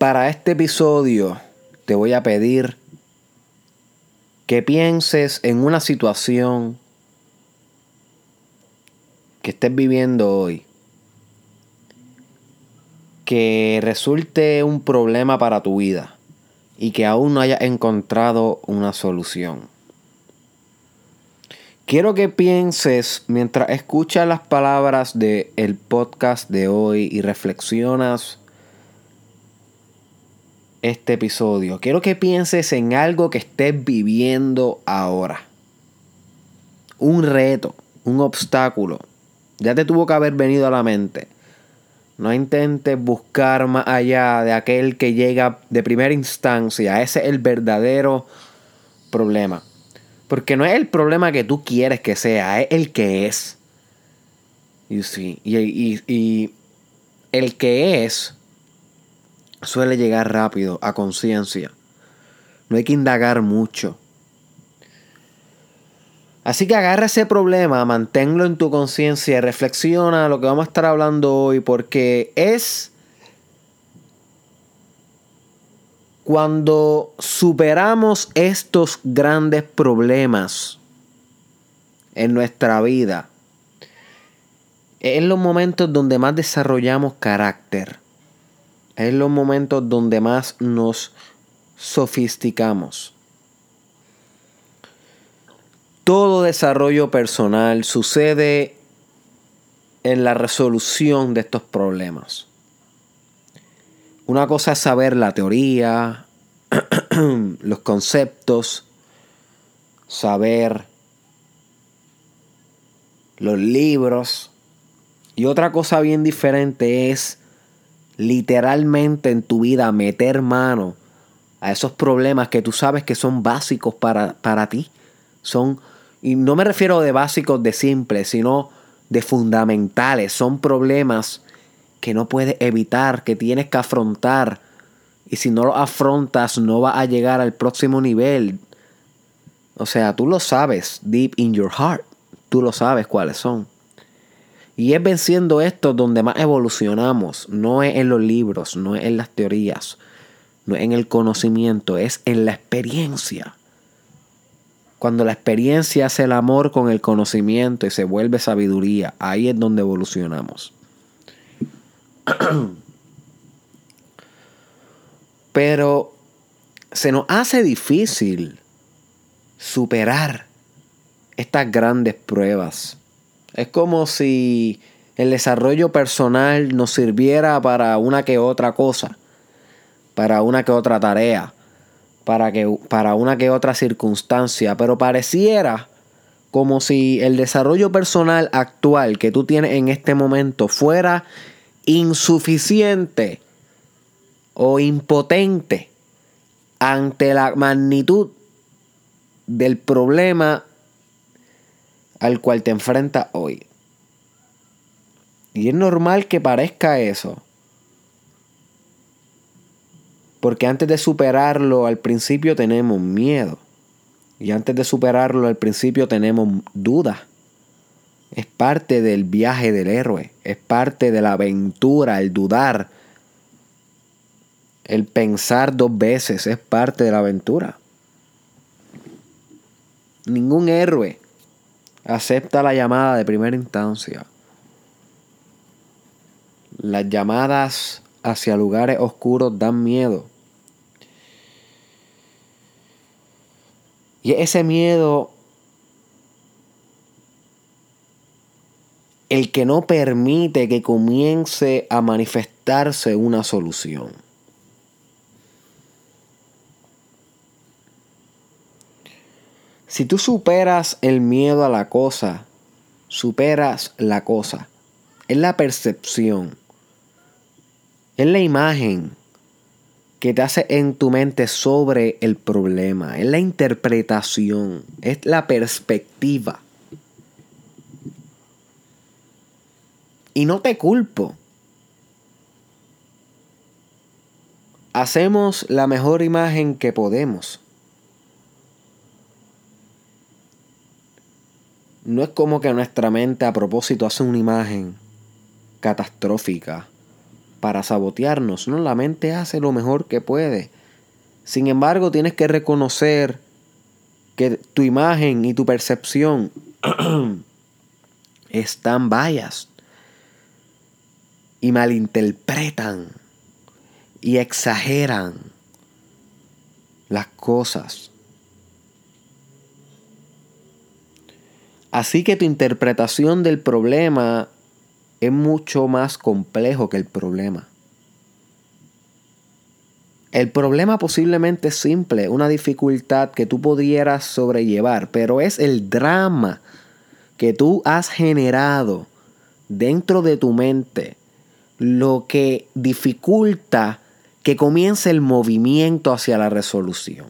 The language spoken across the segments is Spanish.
Para este episodio te voy a pedir que pienses en una situación que estés viviendo hoy que resulte un problema para tu vida y que aún no hayas encontrado una solución. Quiero que pienses mientras escuchas las palabras del el podcast de hoy y reflexionas este episodio. Quiero que pienses en algo que estés viviendo ahora. Un reto, un obstáculo. Ya te tuvo que haber venido a la mente. No intentes buscar más allá de aquel que llega de primera instancia. Ese es el verdadero problema. Porque no es el problema que tú quieres que sea, es el que es. Y, y, y el que es suele llegar rápido a conciencia. No hay que indagar mucho. Así que agarra ese problema, manténlo en tu conciencia reflexiona lo que vamos a estar hablando hoy porque es Cuando superamos estos grandes problemas en nuestra vida, en los momentos donde más desarrollamos carácter. Es los momentos donde más nos sofisticamos. Todo desarrollo personal sucede en la resolución de estos problemas. Una cosa es saber la teoría, los conceptos, saber los libros. Y otra cosa bien diferente es literalmente en tu vida meter mano a esos problemas que tú sabes que son básicos para, para ti. Son, y no me refiero de básicos de simples, sino de fundamentales. Son problemas que no puedes evitar, que tienes que afrontar. Y si no lo afrontas, no vas a llegar al próximo nivel. O sea, tú lo sabes, deep in your heart. Tú lo sabes cuáles son. Y es venciendo esto donde más evolucionamos. No es en los libros, no es en las teorías, no es en el conocimiento, es en la experiencia. Cuando la experiencia hace el amor con el conocimiento y se vuelve sabiduría, ahí es donde evolucionamos. Pero se nos hace difícil superar estas grandes pruebas. Es como si el desarrollo personal nos sirviera para una que otra cosa, para una que otra tarea, para, que, para una que otra circunstancia, pero pareciera como si el desarrollo personal actual que tú tienes en este momento fuera insuficiente o impotente ante la magnitud del problema al cual te enfrentas hoy. Y es normal que parezca eso. Porque antes de superarlo al principio tenemos miedo. Y antes de superarlo al principio tenemos dudas. Es parte del viaje del héroe, es parte de la aventura, el dudar, el pensar dos veces, es parte de la aventura. Ningún héroe acepta la llamada de primera instancia. Las llamadas hacia lugares oscuros dan miedo. Y ese miedo el que no permite que comience a manifestarse una solución. Si tú superas el miedo a la cosa, superas la cosa. Es la percepción. Es la imagen que te hace en tu mente sobre el problema. Es la interpretación. Es la perspectiva. Y no te culpo. Hacemos la mejor imagen que podemos. No es como que nuestra mente a propósito hace una imagen catastrófica para sabotearnos. No, la mente hace lo mejor que puede. Sin embargo, tienes que reconocer que tu imagen y tu percepción están vallas y malinterpretan y exageran las cosas. Así que tu interpretación del problema es mucho más complejo que el problema. El problema posiblemente es simple, una dificultad que tú pudieras sobrellevar, pero es el drama que tú has generado dentro de tu mente lo que dificulta que comience el movimiento hacia la resolución.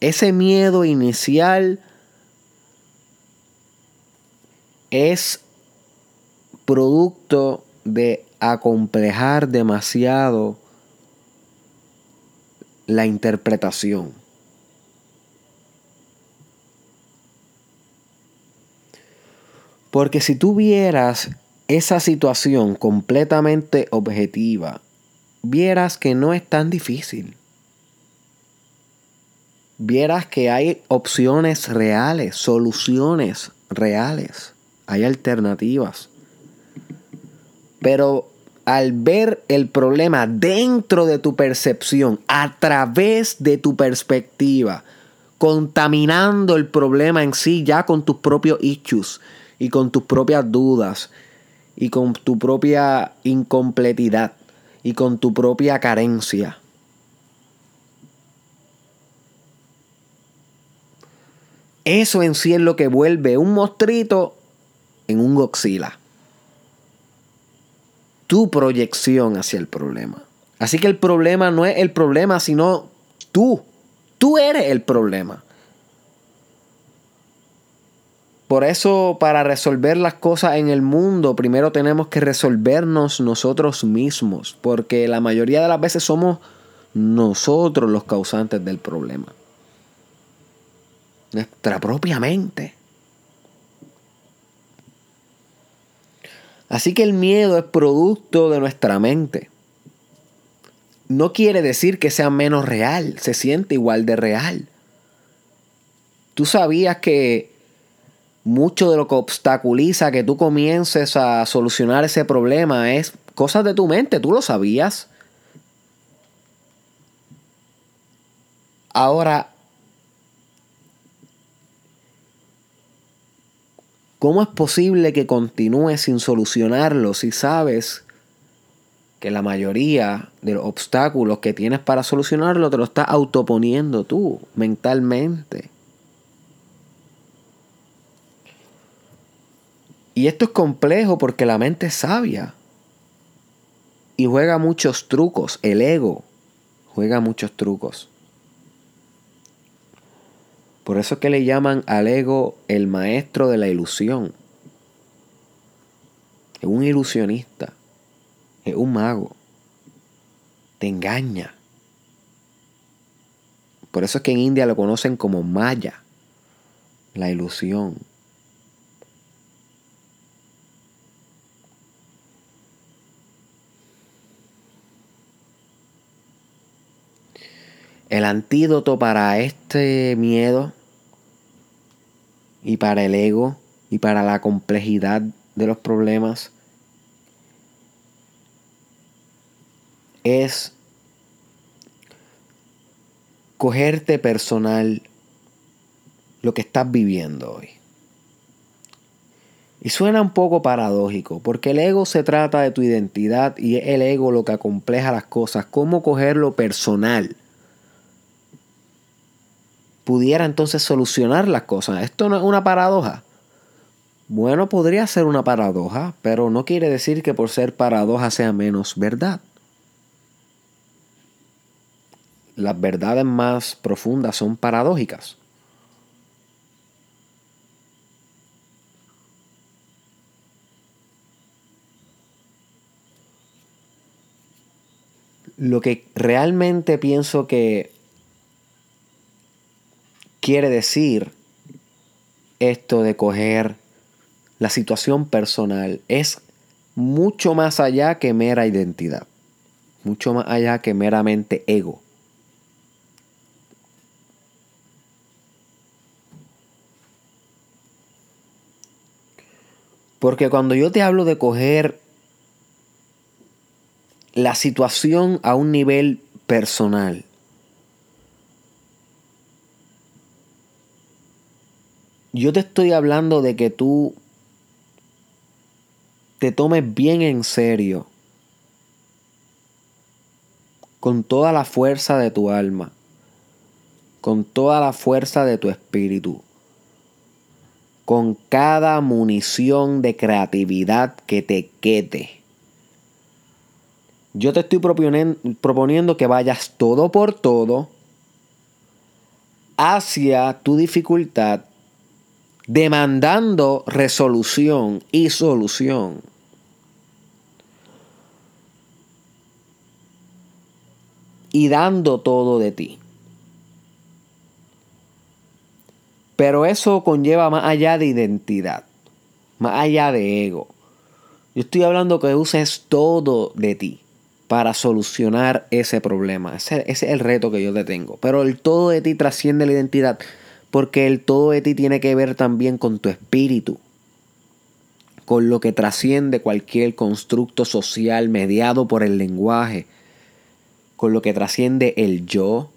Ese miedo inicial es producto de acomplejar demasiado la interpretación. Porque si tú vieras esa situación completamente objetiva, vieras que no es tan difícil. Vieras que hay opciones reales, soluciones reales, hay alternativas. Pero al ver el problema dentro de tu percepción, a través de tu perspectiva, contaminando el problema en sí ya con tus propios issues y con tus propias dudas y con tu propia incompletidad y con tu propia carencia. Eso en sí es lo que vuelve un mostrito en un Godzilla. Tu proyección hacia el problema. Así que el problema no es el problema, sino tú. Tú eres el problema. Por eso, para resolver las cosas en el mundo, primero tenemos que resolvernos nosotros mismos, porque la mayoría de las veces somos nosotros los causantes del problema. Nuestra propia mente. Así que el miedo es producto de nuestra mente. No quiere decir que sea menos real, se siente igual de real. Tú sabías que mucho de lo que obstaculiza que tú comiences a solucionar ese problema es cosas de tu mente, tú lo sabías. Ahora, ¿cómo es posible que continúes sin solucionarlo si sabes que la mayoría de los obstáculos que tienes para solucionarlo te lo estás autoponiendo tú mentalmente? Y esto es complejo porque la mente es sabia y juega muchos trucos. El ego juega muchos trucos. Por eso es que le llaman al ego el maestro de la ilusión. Es un ilusionista. Es un mago. Te engaña. Por eso es que en India lo conocen como Maya. La ilusión. El antídoto para este miedo y para el ego y para la complejidad de los problemas es cogerte personal lo que estás viviendo hoy. Y suena un poco paradójico, porque el ego se trata de tu identidad y es el ego lo que acompleja las cosas. ¿Cómo cogerlo personal? Pudiera entonces solucionar las cosas. Esto no es una paradoja. Bueno, podría ser una paradoja, pero no quiere decir que por ser paradoja sea menos verdad. Las verdades más profundas son paradójicas. Lo que realmente pienso que quiere decir esto de coger la situación personal es mucho más allá que mera identidad, mucho más allá que meramente ego. Porque cuando yo te hablo de coger la situación a un nivel personal, yo te estoy hablando de que tú te tomes bien en serio, con toda la fuerza de tu alma, con toda la fuerza de tu espíritu, con cada munición de creatividad que te quede. Yo te estoy proponiendo que vayas todo por todo hacia tu dificultad demandando resolución y solución. Y dando todo de ti. Pero eso conlleva más allá de identidad, más allá de ego. Yo estoy hablando que uses todo de ti para solucionar ese problema. Ese, ese, es el reto que yo te tengo. Pero el todo de ti trasciende la identidad porque el todo de ti tiene que ver también con tu espíritu, con lo que trasciende cualquier constructo social mediado por el lenguaje, con lo que trasciende el yo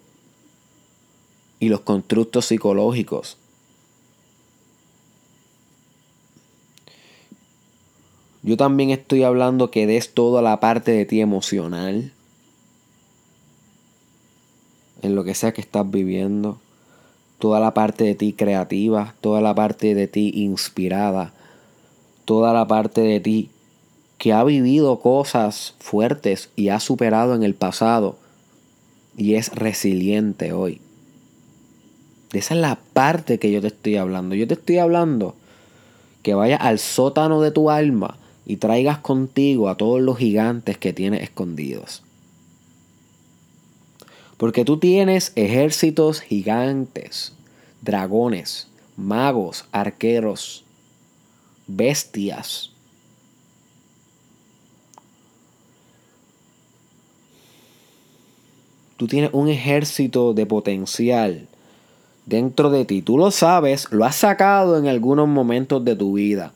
y los constructos psicológicos. Yo también estoy hablando que des toda la parte de ti emocional, en lo que sea que estás viviendo toda la parte de ti creativa, toda la parte de ti inspirada, toda la parte de ti que ha vivido cosas fuertes y ha superado en el pasado y es resiliente hoy. Esa es la parte que yo te estoy hablando. Yo te estoy hablando que vayas al sótano de tu alma y traigas contigo a todos los gigantes que tienes escondidos. Porque tú tienes ejércitos gigantes, dragones, magos, arqueros, bestias. Tú tienes un ejército de potencial dentro de ti. Tú lo sabes, lo has sacado en algunos momentos de tu vida.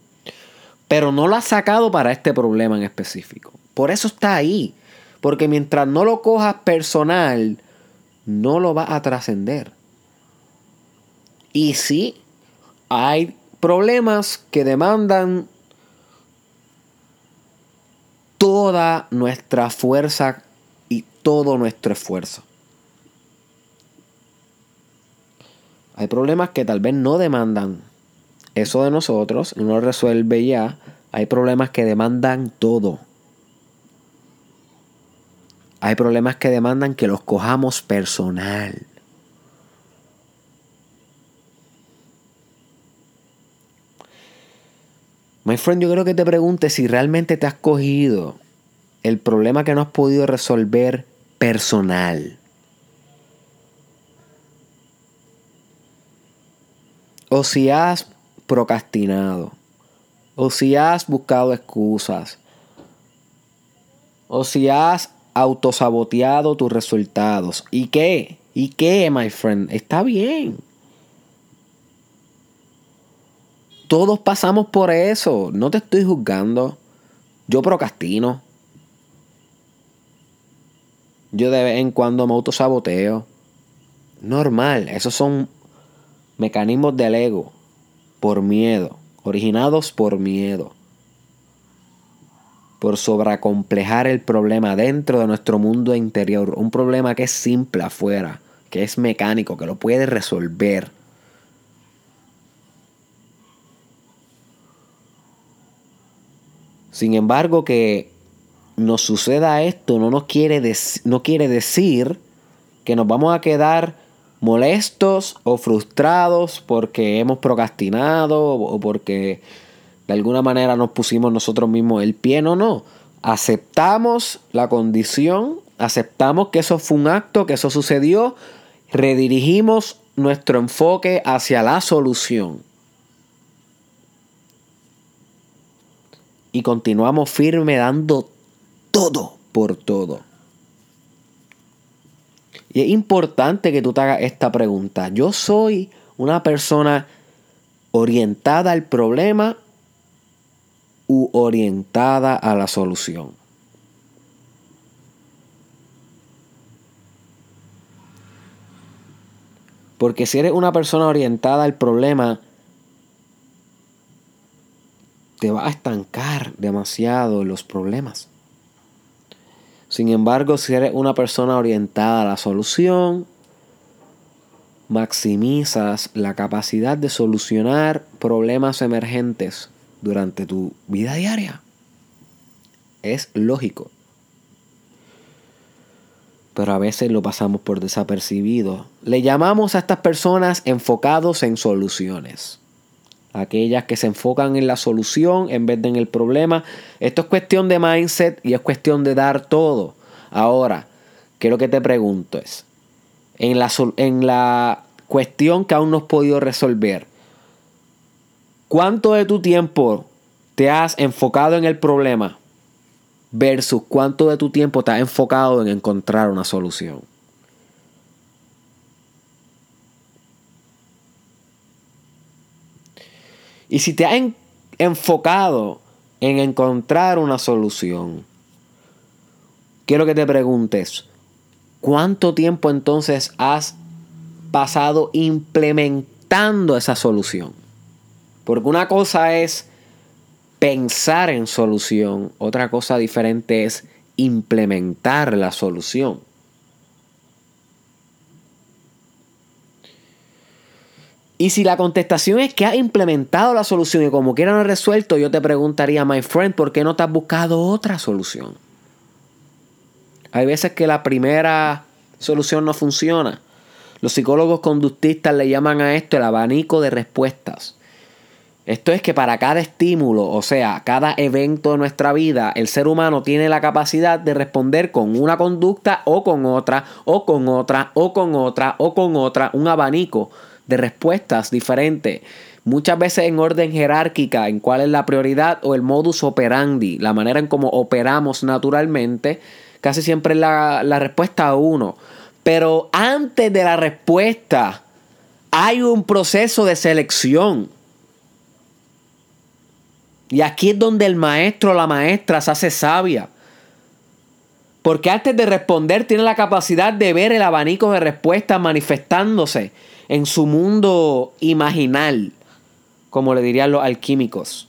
Pero no lo has sacado para este problema en específico. Por eso está ahí. Porque mientras no lo cojas personal, no lo va a trascender. Y sí, hay problemas que demandan toda nuestra fuerza y todo nuestro esfuerzo. Hay problemas que tal vez no demandan eso de nosotros, no lo resuelve ya. Hay problemas que demandan todo. Hay problemas que demandan que los cojamos personal. My friend, yo creo que te preguntes si realmente te has cogido el problema que no has podido resolver personal. O si has procrastinado. O si has buscado excusas. O si has autosaboteado tus resultados. ¿Y qué? ¿Y qué, my friend? Está bien. Todos pasamos por eso. No te estoy juzgando. Yo procrastino. Yo de vez en cuando me autosaboteo. Normal. Esos son mecanismos del ego. Por miedo. Originados por miedo por sobrecomplejar el problema dentro de nuestro mundo interior. Un problema que es simple afuera, que es mecánico, que lo puede resolver. Sin embargo, que nos suceda esto no, nos quiere, no quiere decir que nos vamos a quedar molestos o frustrados porque hemos procrastinado o porque de alguna manera nos pusimos nosotros mismos el pie. No, no. Aceptamos la condición, aceptamos que eso fue un acto, que eso sucedió, redirigimos nuestro enfoque hacia la solución. y continuamos firme dando todo por todo. Y es importante que tú te hagas esta pregunta. Yo soy una persona orientada al problema u orientada a la solución. Porque si eres una persona orientada al problema, te va a estancar demasiado los problemas. Sin embargo, si eres una persona orientada a la solución, maximizas la capacidad de solucionar problemas emergentes durante tu vida diaria. Es lógico. Pero a veces lo pasamos por desapercibido. Le llamamos a estas personas enfocados en soluciones. Aquellas que se enfocan en la solución en vez de en el problema. Esto es cuestión de mindset y es cuestión de dar todo. Ahora, que lo que te pregunto es, en la, en la cuestión que aún no has podido resolver, ¿cuánto de tu tiempo te has enfocado en el problema versus cuánto de tu tiempo te has enfocado en encontrar una solución? Y si te has enfocado en encontrar una solución, quiero que te preguntes, ¿cuánto tiempo entonces has pasado implementando esa solución? Porque una cosa es pensar en solución, otra cosa diferente es implementar la solución. Y si la contestación es que has implementado la solución y como quiera no resuelto, yo te preguntaría, my friend, ¿por qué no te has buscado otra solución? Hay veces que la primera solución no funciona. Los psicólogos conductistas le llaman a esto el abanico de respuestas. Esto es que para cada estímulo, o sea, cada evento de nuestra vida, el ser humano tiene la capacidad de responder con una conducta o con otra, o con otra, o con otra, o con otra, un abanico de respuestas diferentes. Muchas veces en orden jerárquica, en cuál es la prioridad o el modus operandi, la manera en cómo operamos naturalmente, casi siempre es la, la respuesta a uno. Pero antes de la respuesta hay un proceso de selección. Y aquí es donde el maestro o la maestra se hace sabia. Porque antes de responder tiene la capacidad de ver el abanico de respuestas manifestándose en su mundo imaginal, como le dirían los alquímicos,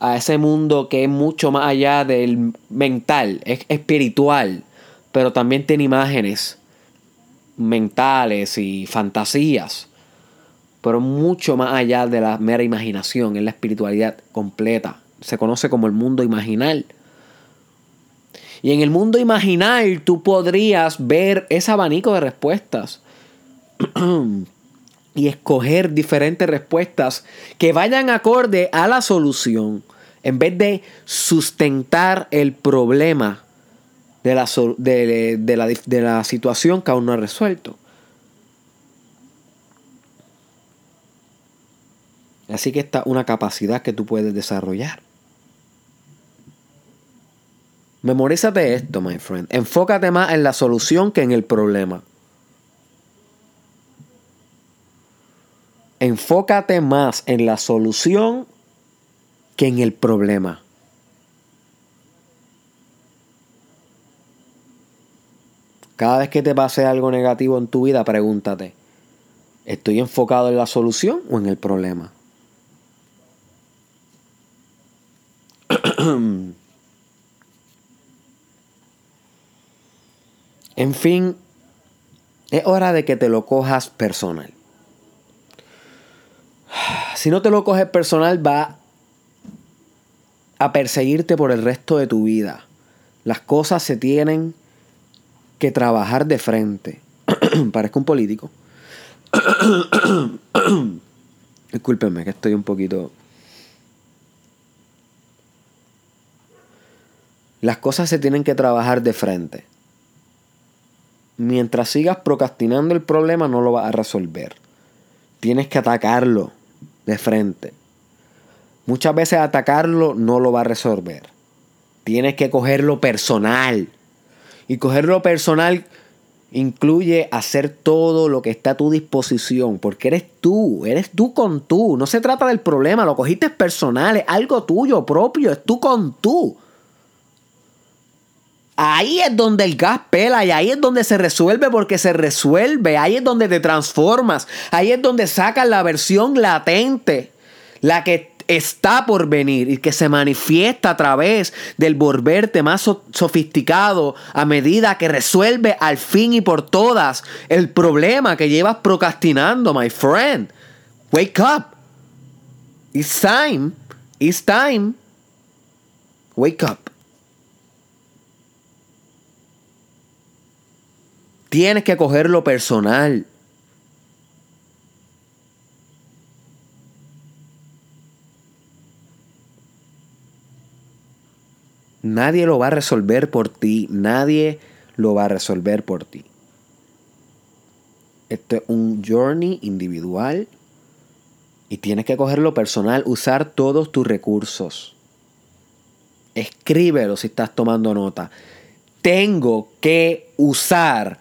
a ese mundo que es mucho más allá del mental, es espiritual, pero también tiene imágenes mentales y fantasías, pero mucho más allá de la mera imaginación, es la espiritualidad completa. Se conoce como el mundo imaginal. Y en el mundo imaginal tú podrías ver ese abanico de respuestas. y escoger diferentes respuestas que vayan acorde a la solución en vez de sustentar el problema de la, de, la, situación que aún no ha resuelto. Así que esta es una capacidad que tú puedes desarrollar. Memorízate esto, my friend. Enfócate más en la solución que en el problema. enfócate más en la solución que en el problema. Cada vez que te pase algo negativo en tu vida, pregúntate, ¿estoy enfocado en la solución o en el problema? en fin, es hora de que te lo cojas personal si no te lo coges personal, va a perseguirte por el resto de tu vida. Las cosas se tienen que trabajar de frente. Parezco un político. Discúlpenme que estoy un poquito... Las cosas se tienen que trabajar de frente. Mientras sigas procrastinando el problema no lo vas a resolver. Tienes que atacarlo de frente. Muchas veces atacarlo no lo va a resolver. Tienes que cogerlo personal. Y cogerlo personal incluye hacer todo lo que está a tu disposición, porque eres tú, eres tú con tú. No se trata del problema, lo cogiste personal, es algo tuyo propio, es tú con tú. Ahí es donde el gas pela y ahí es donde se resuelve porque se resuelve. Ahí es donde te transformas. Ahí es donde sacas la versión latente. La que está por venir y que se manifiesta a través del volverte más sofisticado a medida que resuelve al fin y por todas el problema que llevas procrastinando, my friend. Wake up. It's time. It's time. Wake up. Tienes que cogerlo personal. Nadie lo va a resolver por ti. Nadie lo va a resolver por ti. Esto es un journey individual y tienes que cogerlo personal, usar todos tus recursos. Escríbelo si estás tomando nota. Tengo que usar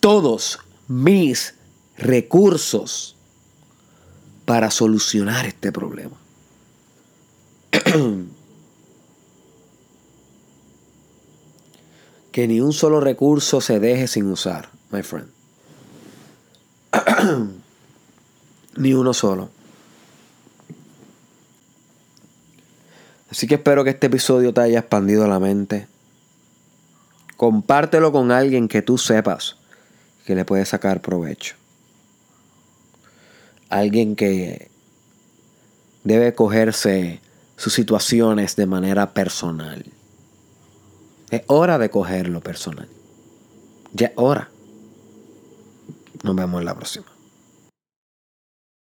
todos mis recursos para solucionar este problema. que ni un solo recurso se deje sin usar, my friend. ni uno solo. Así que espero que este episodio te haya expandido la mente. Compártelo con alguien que tú sepas que le puede sacar provecho. Alguien que debe cogerse sus situaciones de manera personal. Es hora de cogerlo personal. Ya es hora. Nos vemos en la próxima.